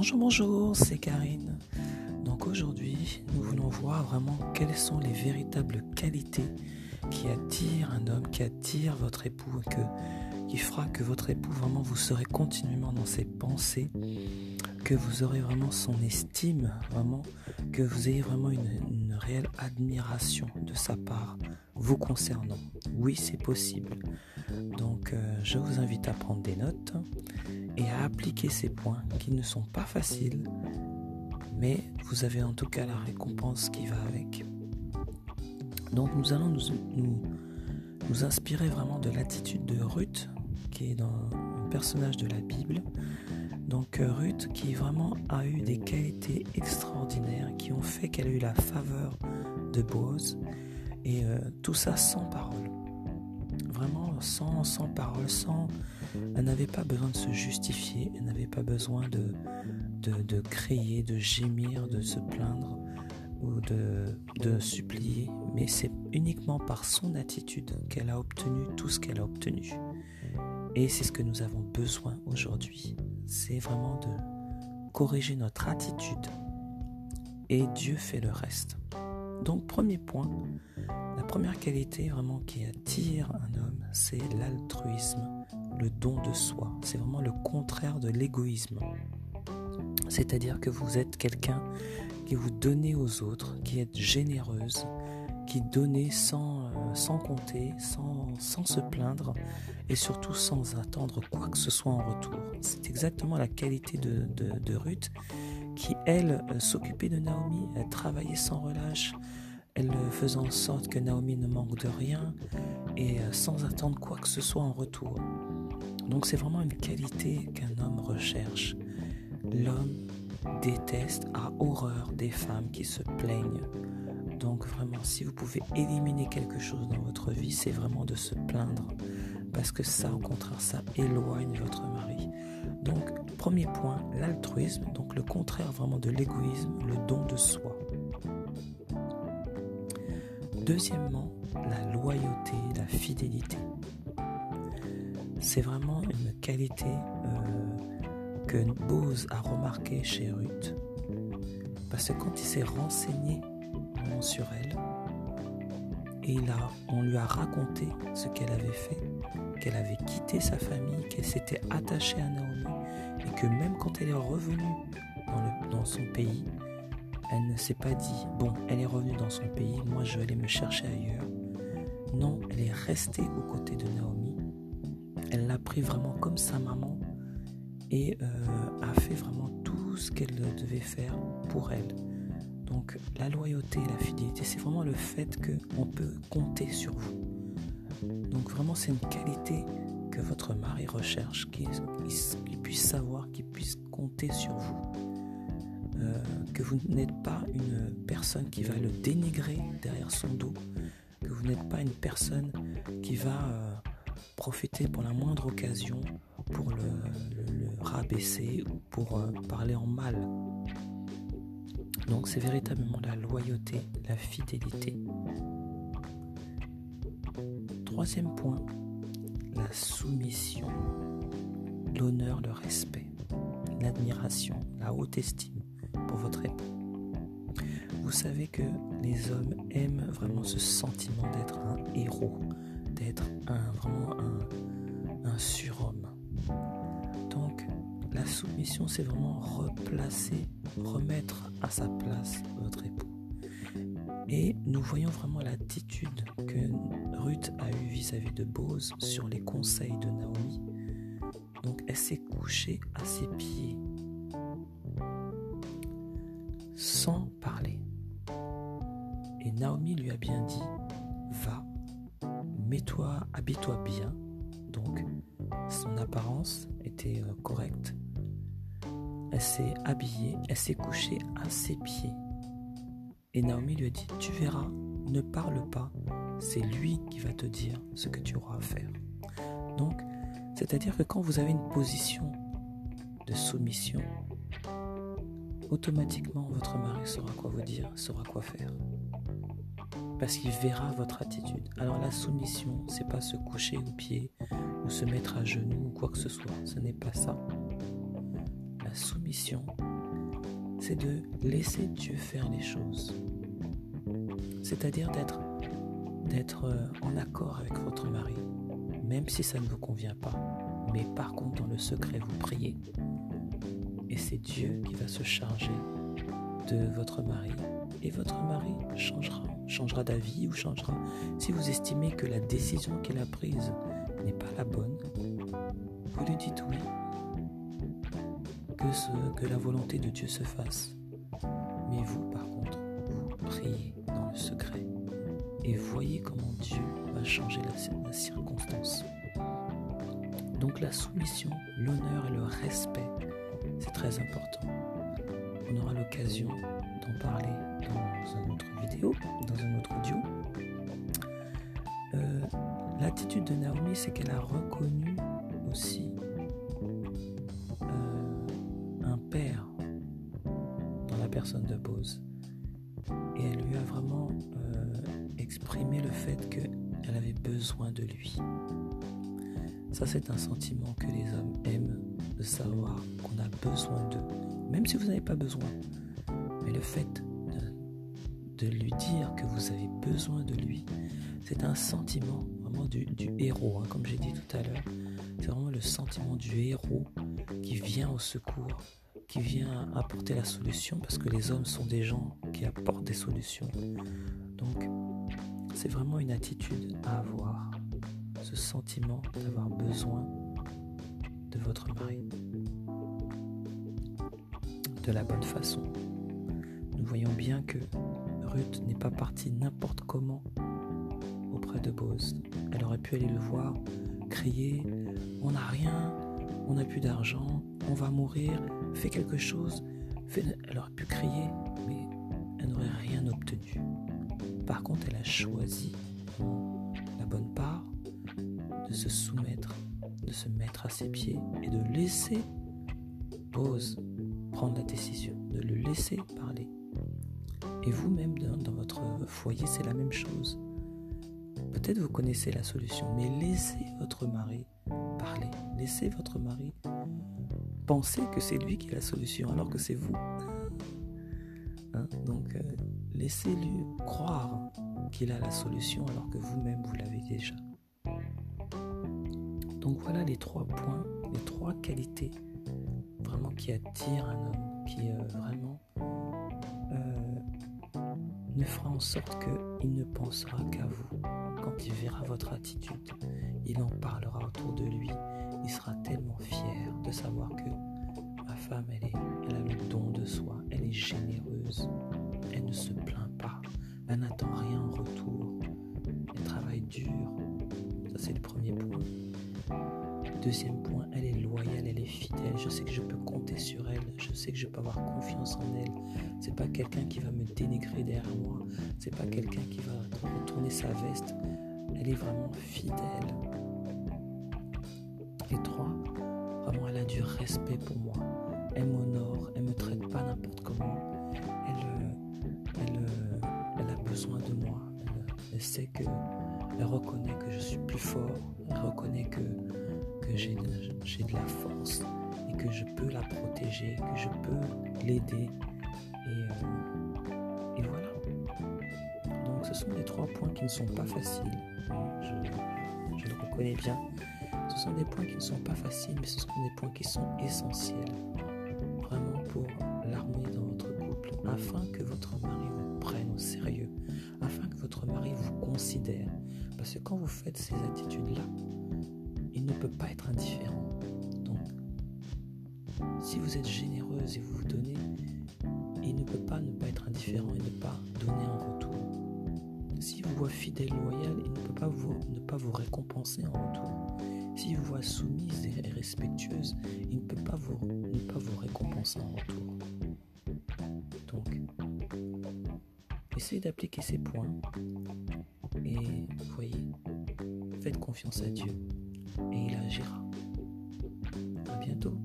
Bonjour, bonjour, c'est Karine. Donc aujourd'hui, nous voulons voir vraiment quelles sont les véritables qualités qui attirent un homme, qui attirent votre époux, qui fera que votre époux vraiment vous serez continuellement dans ses pensées, que vous aurez vraiment son estime, vraiment, que vous ayez vraiment une, une réelle admiration de sa part vous concernant. Oui, c'est possible. Donc euh, je vous invite à prendre des notes et à appliquer ces points qui ne sont pas faciles, mais vous avez en tout cas la récompense qui va avec. Donc nous allons nous, inspirer vraiment de l'attitude de Ruth, qui est un personnage de la Bible. Donc euh, Ruth qui vraiment a eu des qualités extraordinaires qui ont fait qu'elle a eu la faveur de Boaz et euh, tout ça sans parole. Vraiment sans, sans parole, sans... Elle n'avait pas besoin de se justifier, elle n'avait pas besoin de, de, de, crier, de gémir, de se plaindre ou de, de supplier, mais c'est uniquement par son attitude qu'elle a obtenu tout ce qu'elle a obtenu. Et c'est ce que nous avons besoin aujourd'hui. C'est vraiment de corriger notre attitude. Et Dieu fait le reste. Donc premier point, la première qualité vraiment qui attire un homme, c'est l'altruisme, le don de soi. C'est vraiment le contraire de l'égoïsme. C'est-à-dire que vous êtes quelqu'un qui vous donnez aux autres, qui êtes généreuse, qui donnez sans, euh, compter, sans, se plaindre et surtout sans attendre quoi que ce soit en retour. C'est exactement la qualité de Ruth qui, elle, euh, s'occupait de Naomi, elle travaillait sans relâche, elle euh, faisait en sorte que Naomi ne manque de rien et euh, sans attendre quoi que ce soit en retour. Donc c'est vraiment une qualité qu'un homme recherche. L'homme déteste, a horreur des femmes qui se plaignent. Donc vraiment, si vous pouvez éliminer quelque chose dans votre vie, c'est vraiment de se plaindre. Parce que ça, au contraire, ça éloigne votre mari. Donc, premier point, l'altruisme, donc le contraire vraiment de l'égoïsme, le don de soi. Deuxièmement, la loyauté, la fidélité. C'est vraiment une qualité euh, que Bose a remarqué chez Ruth. Parce que quand il s'est renseigné sur elle, et on lui a raconté ce qu'elle avait fait, qu'elle avait quitté sa famille, qu'elle s'était attachée à Naomi, et que même quand elle est revenue dans son pays, elle ne s'est pas dit, bon, elle est revenue dans son pays, moi je vais aller me chercher ailleurs. Non, elle est restée aux côtés de Naomi. Elle l'a pris vraiment comme sa maman et euh, a fait vraiment tout ce qu'elle devait faire pour elle. Donc la loyauté, la fidélité, c'est vraiment le fait qu'on peut compter sur vous. Donc vraiment c'est une qualité que votre mari recherche, qu'il puisse savoir, qu'il puisse compter sur vous. Euh, que vous n'êtes pas une personne qui va le dénigrer derrière son dos, que vous n'êtes pas une personne qui va euh, profiter pour la moindre occasion pour le, rabaisser ou pour euh, parler en mal. Donc c'est véritablement la loyauté, la fidélité. Troisième point, la soumission, l'honneur, le respect, l'admiration, la haute estime pour votre époux. Vous savez que les hommes aiment vraiment ce sentiment d'être un héros, d'être un, vraiment un, un surhomme. Donc la soumission, c'est vraiment replacer, remettre à sa place votre époux. Et nous voyons vraiment l'attitude que Ruth a eue vis-à-vis de Bose sur les conseils de Naomi. Donc elle s'est couchée à ses pieds sans parler. Et Naomi lui a bien dit, va, mets-toi, habille-toi bien. Donc son apparence était euh, correcte. Elle s'est habillée, elle s'est couchée à ses pieds. Et Naomi lui a dit, tu verras, ne parle pas, c'est lui qui va te dire ce que tu auras à faire. Donc, c'est-à-dire que quand vous avez une position de soumission, automatiquement votre mari saura quoi vous dire, saura quoi faire. Parce qu'il verra votre attitude. Alors la soumission, c'est pas se coucher aux pieds ou se mettre à genoux ou quoi que ce soit. Ce n'est pas ça. La soumission, c'est de laisser Dieu faire les choses. C'est-à-dire d'être d'être euh, en accord avec votre mari, même si ça ne vous convient pas. Mais par contre, dans le secret, vous priez. Et c'est Dieu qui va se charger de votre mari. Et votre mari changera, changera d'avis ou changera. Si vous estimez que la décision qu'il a prise n'est pas la bonne, vous lui dites oui. Que, la volonté de Dieu se fasse. Mais vous, par contre, vous priez dans le secret et voyez comment Dieu va changer la, circonstance. Donc la soumission, l'honneur et le respect, c'est très important. On aura l'occasion d'en parler dans une autre vidéo, dans un autre audio. Euh, l'attitude de Naomi, c'est qu'elle a reconnu aussi de Bose. Et elle lui a vraiment exprimer le fait qu'elle avait besoin de lui. Ça, c'est un sentiment que les hommes aiment, de savoir qu'on a besoin d'eux, même si vous n'avez pas besoin. Mais le fait de, lui dire que vous avez besoin de lui, c'est un sentiment vraiment du, héros, hein, comme j'ai dit tout à l'heure. C'est vraiment le sentiment du héros qui vient au secours, qui vient apporter la solution, parce que les hommes sont des gens qui apportent des solutions. Donc, c'est vraiment une attitude à avoir, ce sentiment d'avoir besoin de votre mari de la bonne façon. Nous voyons bien que Ruth n'est pas partie n'importe comment auprès de Bose. Elle aurait pu aller le voir, crier On n'a rien, on n'a plus d'argent, on va mourir, fais quelque chose. Elle aurait pu crier, mais elle n'aurait rien obtenu. Par contre, elle a choisi la bonne part de se soumettre, de se mettre à ses pieds et de laisser Pose prendre la décision, de le laisser parler. Et vous-même, dans, votre foyer, c'est la même chose. Peut-être vous connaissez la solution, mais laissez votre mari parler. Laissez votre mari penser que c'est lui qui a la solution, alors que c'est vous. Hein, donc, euh, laissez-lui croire qu'il a la solution alors que vous-même vous, l'avez déjà. Donc voilà les trois points, les trois qualités vraiment qui attirent un homme, qui euh, vraiment euh, ne fera en sorte qu'il ne pensera qu'à vous. Quand il verra votre attitude, il en parlera autour de lui. Il sera tellement savoir que ma femme, elle, est, elle a le don de soi, elle est généreuse, elle ne se plaint pas, elle n'attend rien en retour, elle travaille dur. Ça, c'est le premier point. Deuxième point, elle est loyale, elle est fidèle. Je sais que je peux compter sur elle. Je sais que je peux avoir confiance en elle. C'est pas quelqu'un qui va me dénigrer derrière moi. C'est pas quelqu'un qui va retourner sa veste. Elle est vraiment fidèle. Et respect pour moi. Elle m'honore, elle me traite pas n'importe comment besoin de moi. Elle, sait que, elle reconnaît que je suis plus fort, elle reconnaît que, que j'ai de la force et que je peux la protéger, que je peux l'aider. Et, euh, voilà. Donc ce sont des trois points qui ne sont pas faciles. Je le reconnais bien. Ce sont des points qui ne sont pas faciles, mais ce sont des points qui sont essentiels. Vraiment pour l'armée dans votre couple, afin que votre mari vous prenne au sérieux, afin que votre mari vous considère. Parce que quand vous faites ces attitudes-là, il ne peut pas être indifférent. Donc, si vous êtes généreuse et vous vous donnez, il ne peut pas ne pas être indifférent et ne pas donner en retour. S'il vous voit fidèle, loyal, il ne peut pas ne pas vous récompenser en retour. S'il vous voit soumise et respectueuse, il ne peut pas vous, ne pas vous récompenser en retour. Donc, Essayez d'appliquer ces points et voyez, faites confiance à Dieu et il agira. À bientôt.